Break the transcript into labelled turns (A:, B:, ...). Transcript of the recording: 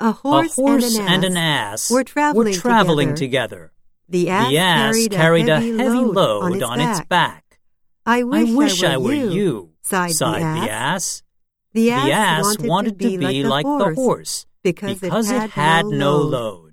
A: A horse,
B: a horse
A: and, an
B: ass
A: were traveling,
B: traveling
A: together.
B: together.
A: The ass,
B: The ass
A: carried,
B: carried
A: a heavy, load, on, its, back.
B: back.
A: I
B: I
A: wish,
B: wish I were you,
A: sighed,
B: sighed
A: the ass.
B: the ass.
A: The ass, wanted,
B: wanted
A: to be, like,
B: like
A: the
B: horse
A: because,
B: because
A: it had, no load.
B: load.